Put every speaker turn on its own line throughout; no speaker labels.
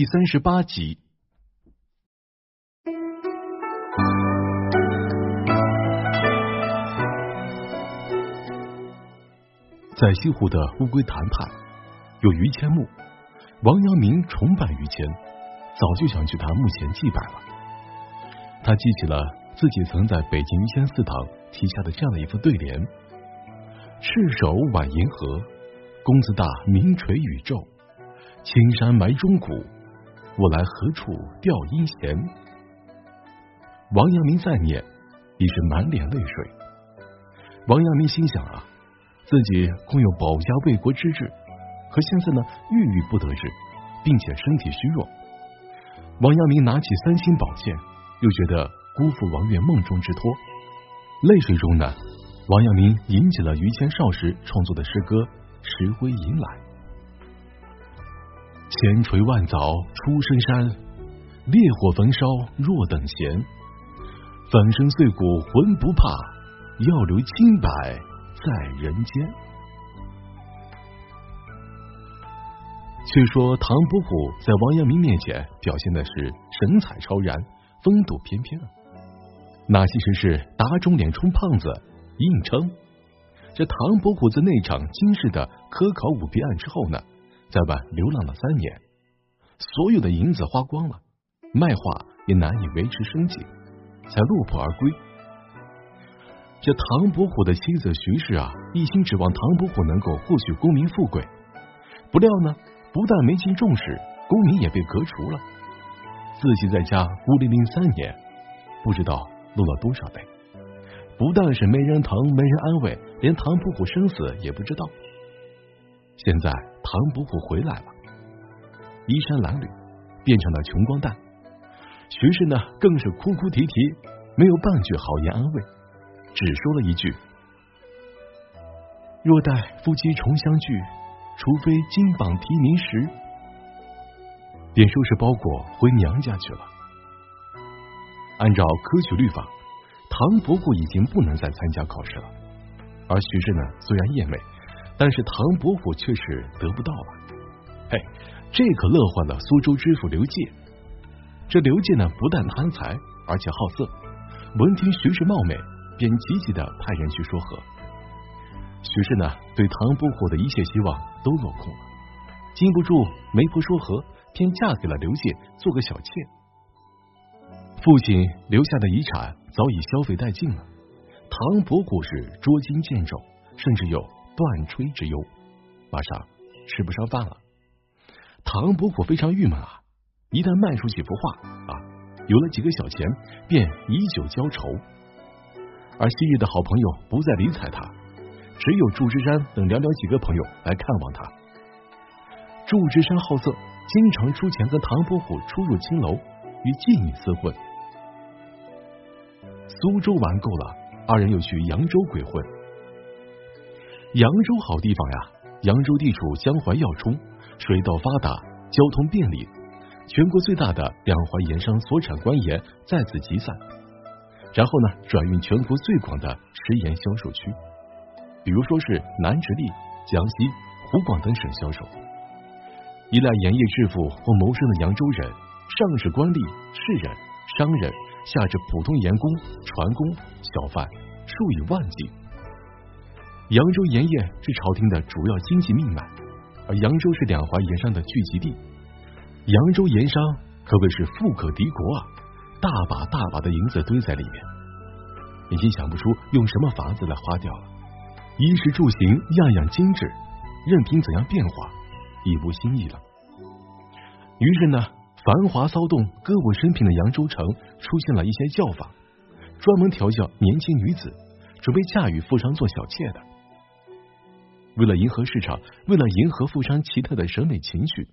第三十八集。在西湖的乌龟潭畔，有于谦墓。王阳明崇拜于谦，早就想去他墓前祭拜了。他记起了自己曾在北京于谦祠堂题下的这样的一副对联：“赤手挽银河，公子大名垂宇宙。青山埋忠骨，我来何处吊阴弦？”王阳明再念，已是满脸泪水。王阳明心想啊。自己空有保家卫国之志，可现在呢郁郁不得志，并且身体虚弱。王阳明拿起三星宝剑，又觉得辜负王岳梦中之托，泪水中呢，王阳明吟起了于谦少时创作的诗歌《石灰吟》来：千锤万凿出深山，烈火焚烧若等闲。粉身碎骨浑不怕，要留清白。在人间。却说唐伯虎在王阳明面前表现的是神采超然、风度翩翩，那其实是打肿脸充胖子，硬撑。这唐伯虎在那场惊世的科考舞弊案之后呢，在外流浪了三年，所有的银子花光了，卖画也难以维持生计，才落魄而归。这唐伯虎的妻子徐氏啊，一心指望唐伯虎能够获取功名富贵，不料呢，不但没进重视，功名也被革除了。自己在家孤零零三年，不知道落了多少辈。不但是没人疼，没人安慰，连唐伯虎生死也不知道。现在唐伯虎回来了，衣衫褴褛，变成了穷光蛋。徐氏呢，更是哭哭啼啼，没有半句好言安慰。只说了一句：“若待夫妻重相聚，除非金榜题名时。”便收拾包裹回娘家去了。按照科举律法，唐伯虎已经不能再参加考试了。而徐氏呢，虽然艳美，但是唐伯虎却是得不到了。嘿，这可乐坏了苏州知府刘介。这刘介呢，不但贪财，而且好色。闻听徐氏貌美。便积极的派人去说和，徐氏呢对唐伯虎的一切希望都落空了，禁不住媒婆说和，便嫁给了刘介做个小妾。父亲留下的遗产早已消费殆尽了，唐伯虎是捉襟见肘，甚至有断炊之忧，马上吃不上饭了。唐伯虎非常郁闷啊，一旦卖出几幅画啊，有了几个小钱，便以酒浇愁。而昔日的好朋友不再理睬他，只有祝枝山等寥寥几个朋友来看望他。祝枝山好色，经常出钱跟唐伯虎出入青楼，与妓女厮混。苏州玩够了，二人又去扬州鬼混。扬州好地方呀，扬州地处江淮要冲，水道发达，交通便利，全国最大的两淮盐商所产官盐在此集散。然后呢，转运全国最广的食盐销售区，比如说是南直隶、江西、湖广等省销售。依赖盐业致富或谋生的扬州人，上至官吏、士人、商人，下至普通盐工、船工、小贩，数以万计。扬州盐业是朝廷的主要经济命脉，而扬州是两淮盐商的聚集地，扬州盐商可谓是富可敌国啊。大把大把的银子堆在里面，已经想不出用什么法子来花掉了。衣食住行样样精致，任凭怎样变化，已无新意了。于是呢，繁华骚动、歌舞升平的扬州城出现了一些教坊，专门调教年轻女子，准备嫁与富商做小妾的。为了迎合市场，为了迎合富商奇特的审美情趣，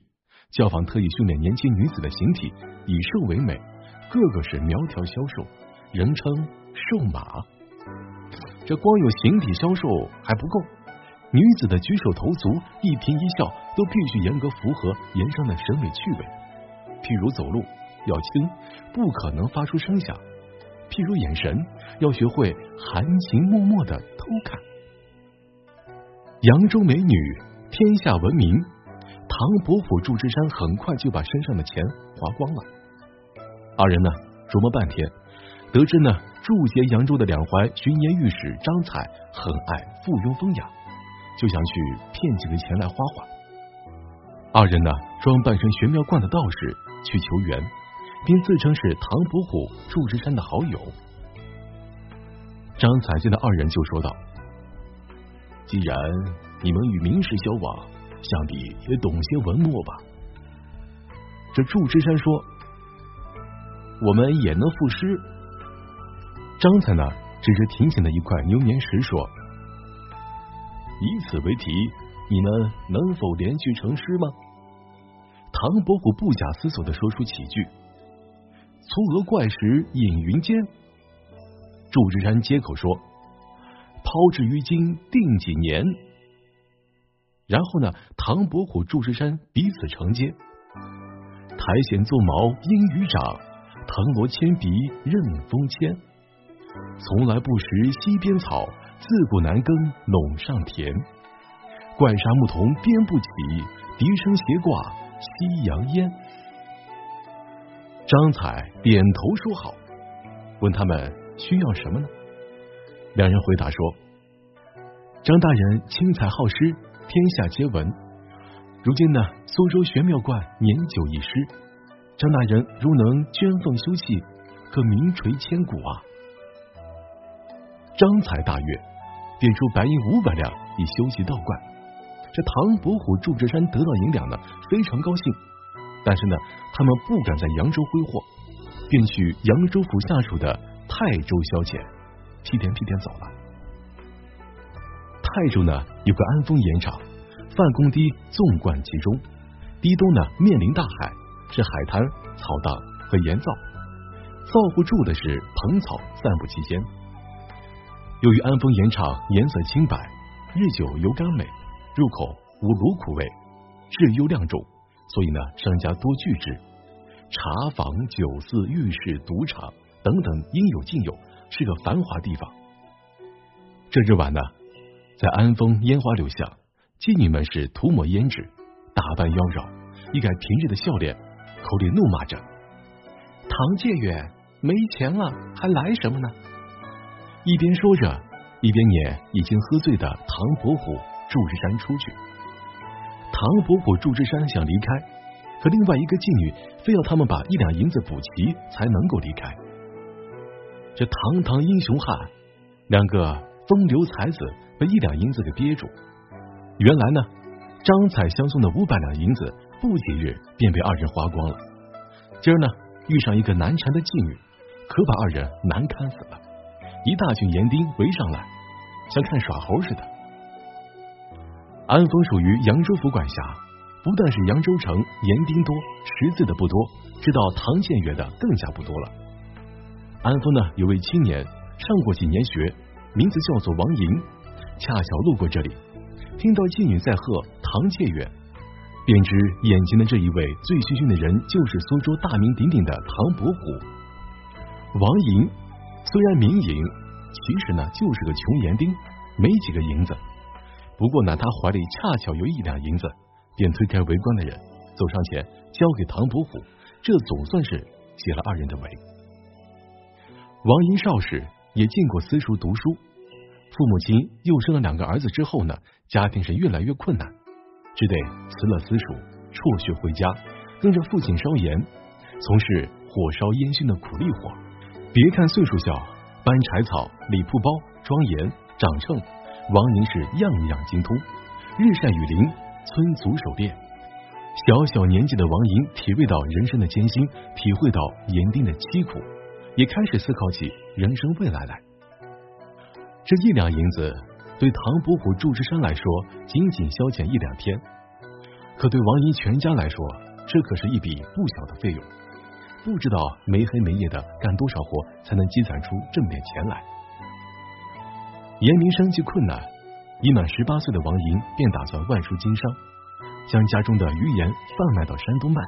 教坊特意训练年轻女子的形体，以瘦为美。个个是苗条消瘦，人称瘦马。这光有形体消瘦还不够，女子的举手投足、一颦一笑都必须严格符合盐商的审美趣味。譬如走路要轻，不可能发出声响；譬如眼神，要学会含情脉脉的偷看。扬州美女天下闻名，唐伯虎、祝枝山很快就把身上的钱花光了。二人呢琢磨半天，得知呢驻节扬州的两淮巡盐御史张彩很爱附庸风雅，就想去骗几个钱来花花。二人呢装扮成玄妙观的道士去求援，并自称是唐伯虎、祝枝山的好友。张彩见到二人就说道：“既然你们与名士交往，想必也懂些文墨吧？”这祝枝山说：“我们也能赋诗。”张才呢指着庭前的一块牛眠石说：“以此为题，你们能否连续成诗吗？”唐伯虎不假思索的说出几句：“粗额怪石隐云间。”祝枝山接口说：“抛掷于今定几年。”然后呢，唐伯虎、祝枝山彼此承接：“苔藓作毛阴雨长，藤萝牵鼻任风牵。从来不识溪边草，自古难耕陇上田。怪沙牧童编不起，笛声斜挂夕阳烟。”张彩点头说好，问他们。需要什么呢？两人回答说：“张大人轻才好诗，天下皆闻。如今呢，苏州玄妙观年久已失，张大人如能捐奉修葺，可名垂千古啊！”张才大悦，便出白银五百两以修葺道观。这唐伯虎、祝枝山得到银两呢，非常高兴。但是呢，他们不敢在扬州挥霍，便去扬州府下属的。泰州消遣，屁颠屁颠走了。泰州呢有个安丰盐场，范公堤纵贯其中，堤东呢面临大海，是海滩、草荡和盐灶，灶户住的是蓬草散布其间。由于安丰盐场颜色清白，日久油甘美，入口无卤苦味，质优量重，所以呢商家多聚之。茶坊、酒肆、浴室、赌场。等等，应有尽有，是个繁华地方。这日晚呢，在安丰烟花柳巷，妓女们是涂抹胭脂，打扮妖娆，一改平日的笑脸，口里怒骂着：“唐介远没钱了，还来什么呢？”一边说着，一边撵已经喝醉的唐伯虎、祝枝山出去。唐伯虎、祝枝山想离开，可另外一个妓女非要他们把一两银子补齐，才能够离开。这堂堂英雄汉，两个风流才子被一两银子给憋住。原来呢，张彩相送的五百两银子，不几日便被二人花光了。今儿呢，遇上一个难缠的妓女，可把二人难堪死了。一大群园丁围上来，像看耍猴似的。安丰属于扬州府管辖，不但是扬州城园丁多，识字的不多，知道唐建元的更加不多了。安丰呢，有位青年上过几年学，名字叫做王莹，恰巧路过这里，听到妓女在喝唐妾远，便知眼前的这一位醉醺醺的人就是苏州大名鼎鼎的唐伯虎。王莹虽然名莹，其实呢就是个穷园丁，没几个银子。不过呢，他怀里恰巧有一两银子，便推开围观的人，走上前交给唐伯虎，这总算是解了二人的围。王莹少时也进过私塾读书，父母亲又生了两个儿子之后呢，家庭是越来越困难，只得辞了私塾，辍学回家，跟着父亲烧盐，从事火烧烟熏的苦力活。别看岁数小，搬柴草、理铺包、装盐、掌秤，王莹是样样精通，日晒雨淋，村足手练。小小年纪的王莹体味到人生的艰辛，体会到盐丁的凄苦。也开始思考起人生未来来。这一两银子对唐伯虎、祝枝山来说仅仅消遣一两天，可对王姨全家来说，这可是一笔不小的费用。不知道没黑没夜的干多少活才能积攒出这么点钱来。严明生计困难，已满十八岁的王莹便打算外出经商，将家中的鱼盐贩卖到山东卖。